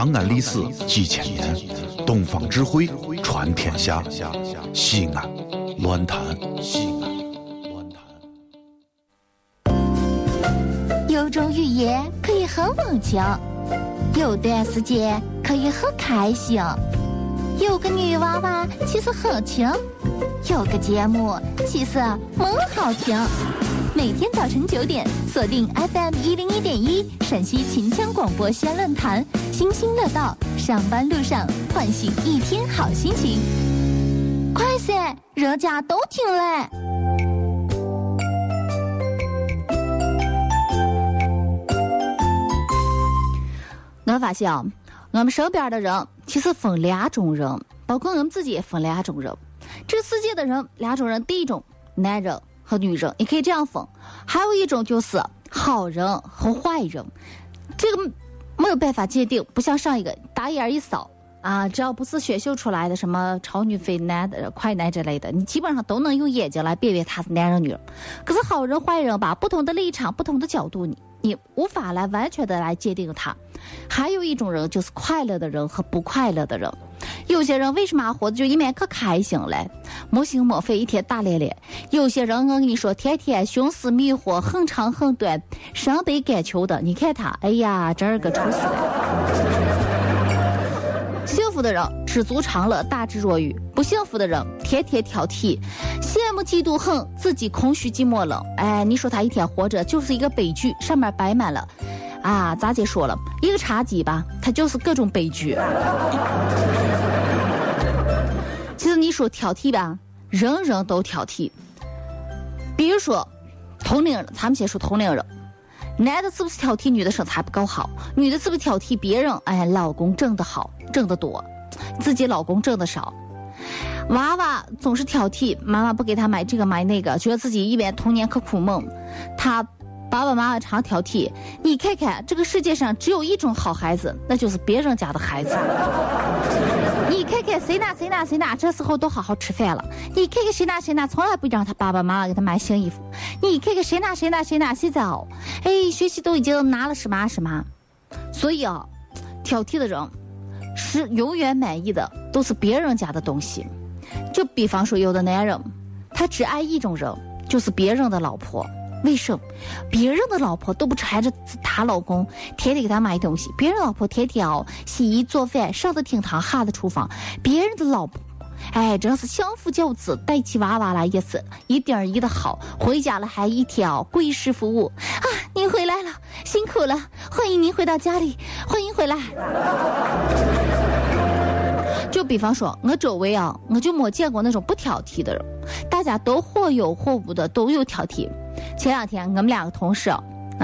长安历史几千年，东方智慧传天下。西安，乱谈西安，乱谈。有种语言可以很温情，有段时间可以很开心，有个女娃娃其实很轻，有个节目其实蛮好听。每天早晨九点，锁定 FM 一零一点一陕西秦腔广播西安论坛，星星乐道，上班路上唤醒一天好心情。快噻，人家都听了！我发现啊，我们身边的人其实分两种人，包括我们自己也分两种人。这个世界的人两种人，第一种男人。和女人，你可以这样分，还有一种就是好人和坏人，这个没有办法界定，不像上一个打眼一扫啊，只要不是选秀出来的什么超女、非男的、快男之类的，你基本上都能用眼睛来辨别他是男人、女人。可是好人、坏人吧，不同的立场、不同的角度，你你无法来完全的来界定他。还有一种人就是快乐的人和不快乐的人。有些人为什么活着就一面可开心嘞？没心没肺，一天打咧咧。有些人我跟你说，天天寻思觅惑，很长很短，深悲感求的。你看他，哎呀，真儿个愁死了。幸福的人知足常乐，大智若愚；不幸福的人天天挑剔，羡慕嫉妒恨，自己空虚寂寞冷。哎，你说他一天活着就是一个悲剧，上面摆满了。啊，咋姐说了一个茶几吧，它就是各种悲剧。说挑剔吧，人人都挑剔。比如说同龄人，咱们先说同龄人，男的是不是挑剔女的身材不够好？女的是不是挑剔别人？哎，老公挣得好，挣得多，自己老公挣得少。娃娃总是挑剔妈妈不给他买这个买那个，觉得自己一脸童年可苦闷。他。爸爸妈妈常挑剔，你看看这个世界上只有一种好孩子，那就是别人家的孩子。你看看谁哪谁哪谁哪这时候都好好吃饭了，你看看谁哪谁哪从来不让他爸爸妈妈给他买新衣服，你看看谁哪谁哪谁哪现在哦，哎，学习都已经拿了什么什么，所以啊，挑剔的人是永远满意的都是别人家的东西。就比方说，有的男人他只爱一种人，就是别人的老婆。为什么别人的老婆都不缠着她老公，天天给他买东西？别人老婆天天哦洗衣做饭，上的厅堂下的厨房。别人的老婆，哎，真是相夫教子，带起娃娃来也是一点儿一的好。回家了还一天哦跪式服务啊！您回来了，辛苦了，欢迎您回到家里，欢迎回来。就比方说，我周围啊，我就没见过那种不挑剔的人，大家都或有或无的都有挑剔。前两天我们两个同事啊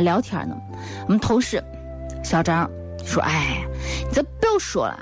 聊天呢，我们同事小张说：“哎，你这不要说了，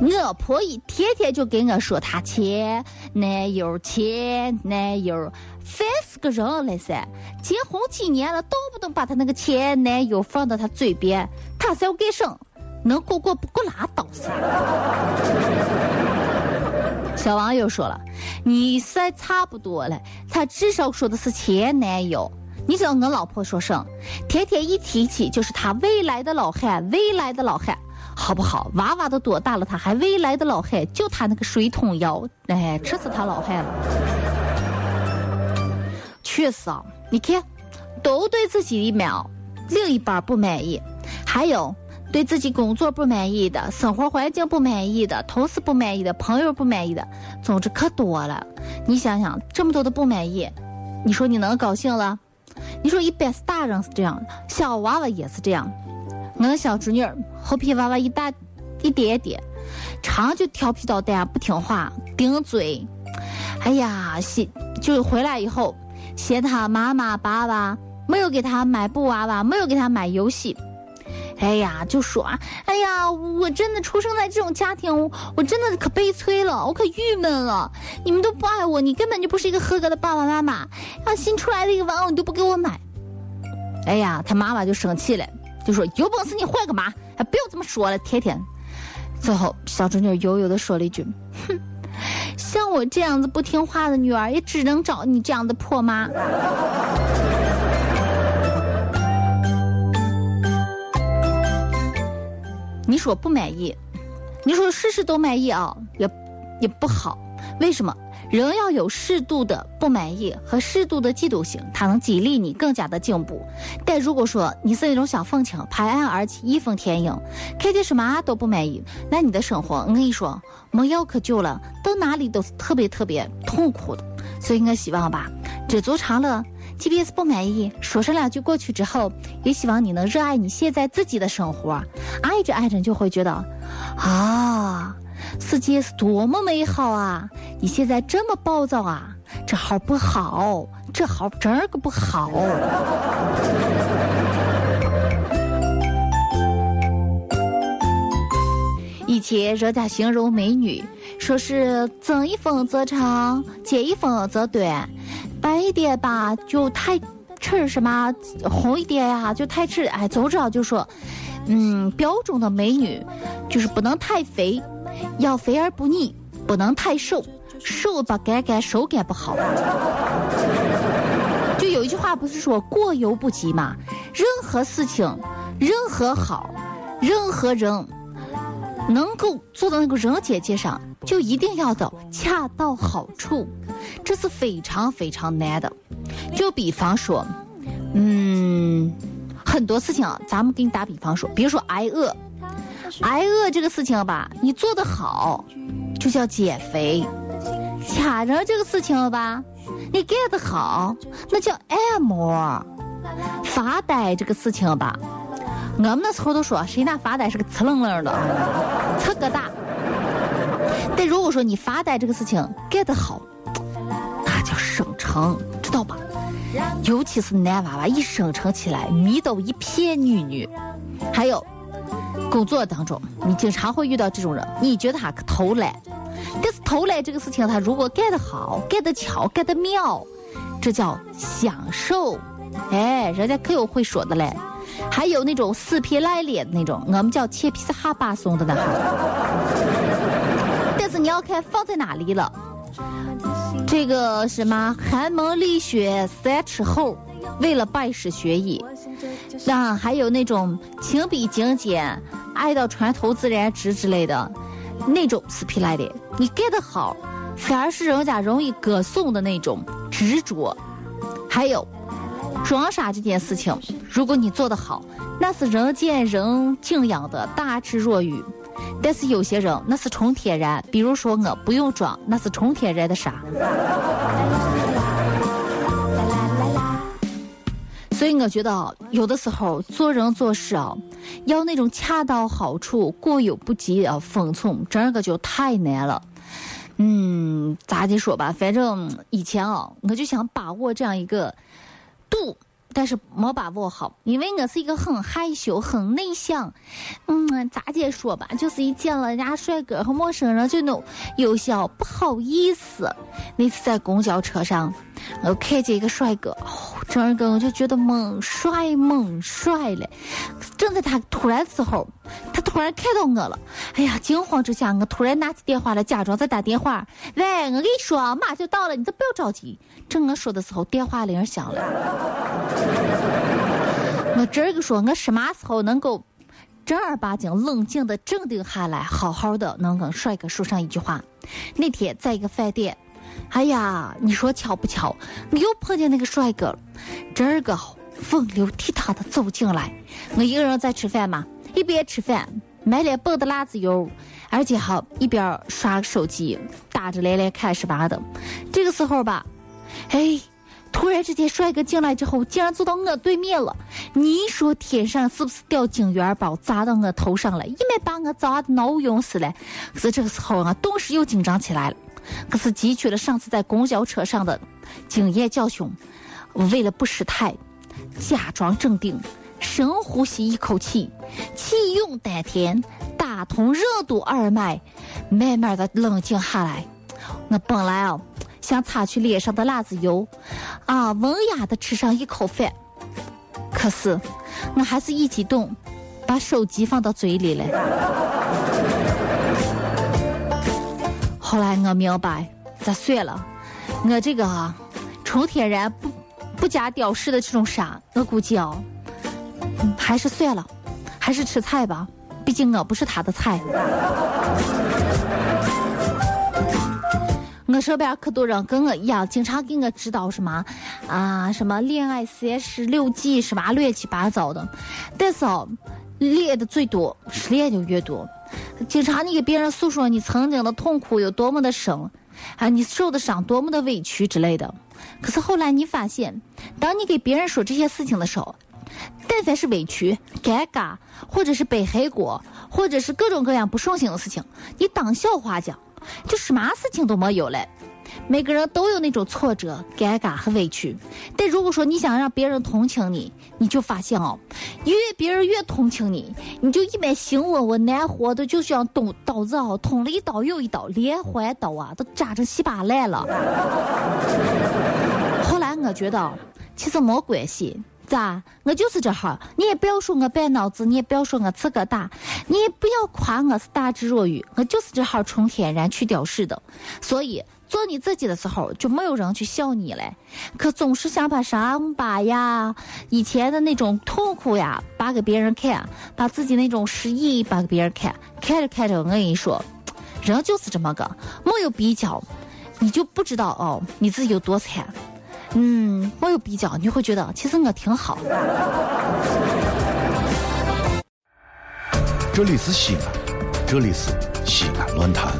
我婆姨天天就给我说她前男友前男友，烦死个人了噻！结婚几年了，动不动把她那个前男友放到她嘴边，她是要干什？能过过不过拉倒噻！”小网友说了：“你算差不多了，他至少说的是前男友。你知道我老婆说什？天天一提起就是他未来的老汉，未来的老汉，好不好？娃娃都多大了，他还未来的老汉？就他那个水桶腰，哎，吃死他老汉了。确实啊，你看，都对自己一秒另一半不满意，还有。”对自己工作不满意的，生活环境不满意的，同事不满意的，朋友不满意的，总之可多了。你想想，这么多的不满意，你说你能高兴了？你说一般是大人是这样，小娃娃也是这样。我的小侄女猴皮娃娃一大一点点，常就调皮捣蛋，不听话，顶嘴。哎呀，嫌就回来以后嫌他妈妈爸爸没有给他买布娃娃，没有给他买游戏。哎呀，就说啊，哎呀，我真的出生在这种家庭，我真的可悲催了，我可郁闷了。你们都不爱我，你根本就不是一个合格的爸爸妈妈。啊，新出来的一个玩偶你都不给我买。哎呀，他妈妈就生气了，就说有本事你换个妈，还不要这么说了，天天。最后，小侄女悠悠的说了一句：“哼，像我这样子不听话的女儿，也只能找你这样的破妈。”你说不满意，你说事事都满意啊，也也不好。为什么？人要有适度的不满意和适度的嫉妒心，它能激励你更加的进步。但如果说你是那种想愤青、拍案而起、义愤填膺，看见什么都不满意，那你的生活，我跟你说没药可救了，到哪里都是特别特别痛苦的。所以我希望吧，知足常乐，即便是不满意，说上两句过去之后，也希望你能热爱你现在自己的生活，爱着爱着就会觉得，啊。世界是多么美好啊！你现在这么暴躁啊，这好不好？这好真个不好。以前人家形容美女，说是增一分则长，减一分则短，白一点吧就太吃什么，红一点呀就太赤。哎，总之啊就说，嗯，标准的美女就是不能太肥。要肥而不腻，不能太瘦，瘦吧干干，手干不好。就有一句话不是说过犹不及嘛？任何事情，任何好，任何人，能够做到那个人姐姐上，就一定要的恰到好处，这是非常非常难的。就比方说，嗯，很多事情啊，咱们给你打比方说，比如说挨饿。挨饿这个事情吧，你做得好，就叫减肥；掐人这个事情吧，你干得好，那叫按摩。发呆这个事情吧，我们那时候都说，谁那发呆是个呲楞楞的，呲个大。但如果说你发呆这个事情干得好，那叫生成，知道吧？尤其是男娃娃一生成起来，迷倒一片女女，还有。工作当中，你经常会遇到这种人，你觉得他可偷懒，但是偷懒这个事情，他如果干得好、干得巧、干得妙，这叫享受。哎，人家可有会说的嘞。还有那种死皮赖脸的那种，我们叫切皮斯哈巴松的呢。但是你要看放在哪里了。这个什么寒门立雪三尺厚，为了拜师学艺。那还有那种情比金坚。爱到船头自然直之类的，那种死皮赖脸，你干得好，反而是人家容易歌颂的那种执着。还有，装傻这件事情，如果你做得好，那是人见人敬仰的大智若愚。但是有些人那是纯天然，比如说我不用装，那是纯天然的傻。所以我觉得有的时候做人做事啊，要那种恰到好处、过犹不及啊，分寸，这个就太难了。嗯，咋的说吧，反正以前啊，我就想把握这样一个度。但是没把握好，因为我是一个很害羞、很内向，嗯，咋解说吧，就是一见了人家帅哥和陌生人就那种有些不好意思。那次在公交车上，我看见一个帅哥，整个我就觉得猛帅猛帅嘞。正在他突然时候，他突然看到我了，哎呀，惊慌之下，我突然拿起电话来，假装在打电话。喂，我跟你说，马上就到了，你这不要着急。正我说的时候，电话铃响了。我这个说，我什么时候能够正儿八经、冷静的镇定下来，好好的能跟帅哥说上一句话？那天在一个饭店，哎呀，你说巧不巧，我又碰见那个帅哥了，这个风流倜傥的走进来。我一个人在吃饭嘛，一边吃饭，满脸蹦的辣子油，而且还一边刷手机，打着来来看什么的。这个时候吧，哎。突然之间，帅哥进来之后，竟然坐到我对面了。你说天上是不是掉金元宝砸到我头上了？一没把我砸的脑晕死了。可是这个时候啊，顿时又紧张起来了。可是汲取了上次在公交车上的经验教训，为了不失态，假装镇定，深呼吸一口气，气用丹田，打通任督二脉，慢慢的冷静下来。我本来啊。想擦去脸上的辣子油，啊，文雅的吃上一口饭。可是，我还是一激动，把手机放到嘴里了。后来我明白，咋算了？我这个啊，纯天然不不加雕饰的这种傻，我估计啊，还是算了，还是吃菜吧，毕竟我不是他的菜。我身边可多人跟我一样，经常给我指导什么啊，什么恋爱三十六计，什么乱七八糟的。但是哦，练的最多，失恋就越多。经常你给别人诉说你曾经的痛苦有多么的深，啊，你受的伤多么的委屈之类的。可是后来你发现，当你给别人说这些事情的时候，但凡是委屈、尴尬，或者是背黑锅，或者是各种各样不顺心的事情，你当笑话讲。就什么事情都没有了。每个人都有那种挫折、尴尬和委屈，但如果说你想让别人同情你，你就发现哦，越别人越同情你，你就一般心窝窝难活的，就像刀刀子哦，捅了一刀又一刀，连环刀啊，都扎成稀巴烂了。后来我觉得，其实没关系。咋？我就是这号，你也不要说我白脑子，你也不要说我刺个大，你也不要夸我是大智若愚，我就是这号纯天然去雕饰的。所以做你自己的时候，就没有人去笑你嘞。可总是想把伤疤呀、以前的那种痛苦呀，扒给别人看，把自己那种失意扒给别人看。看着看着，我跟你说，人就是这么个，没有比较，你就不知道哦，你自己有多惨。嗯，没有比较，你会觉得其实我挺好。这里是西安，这里是西安论坛。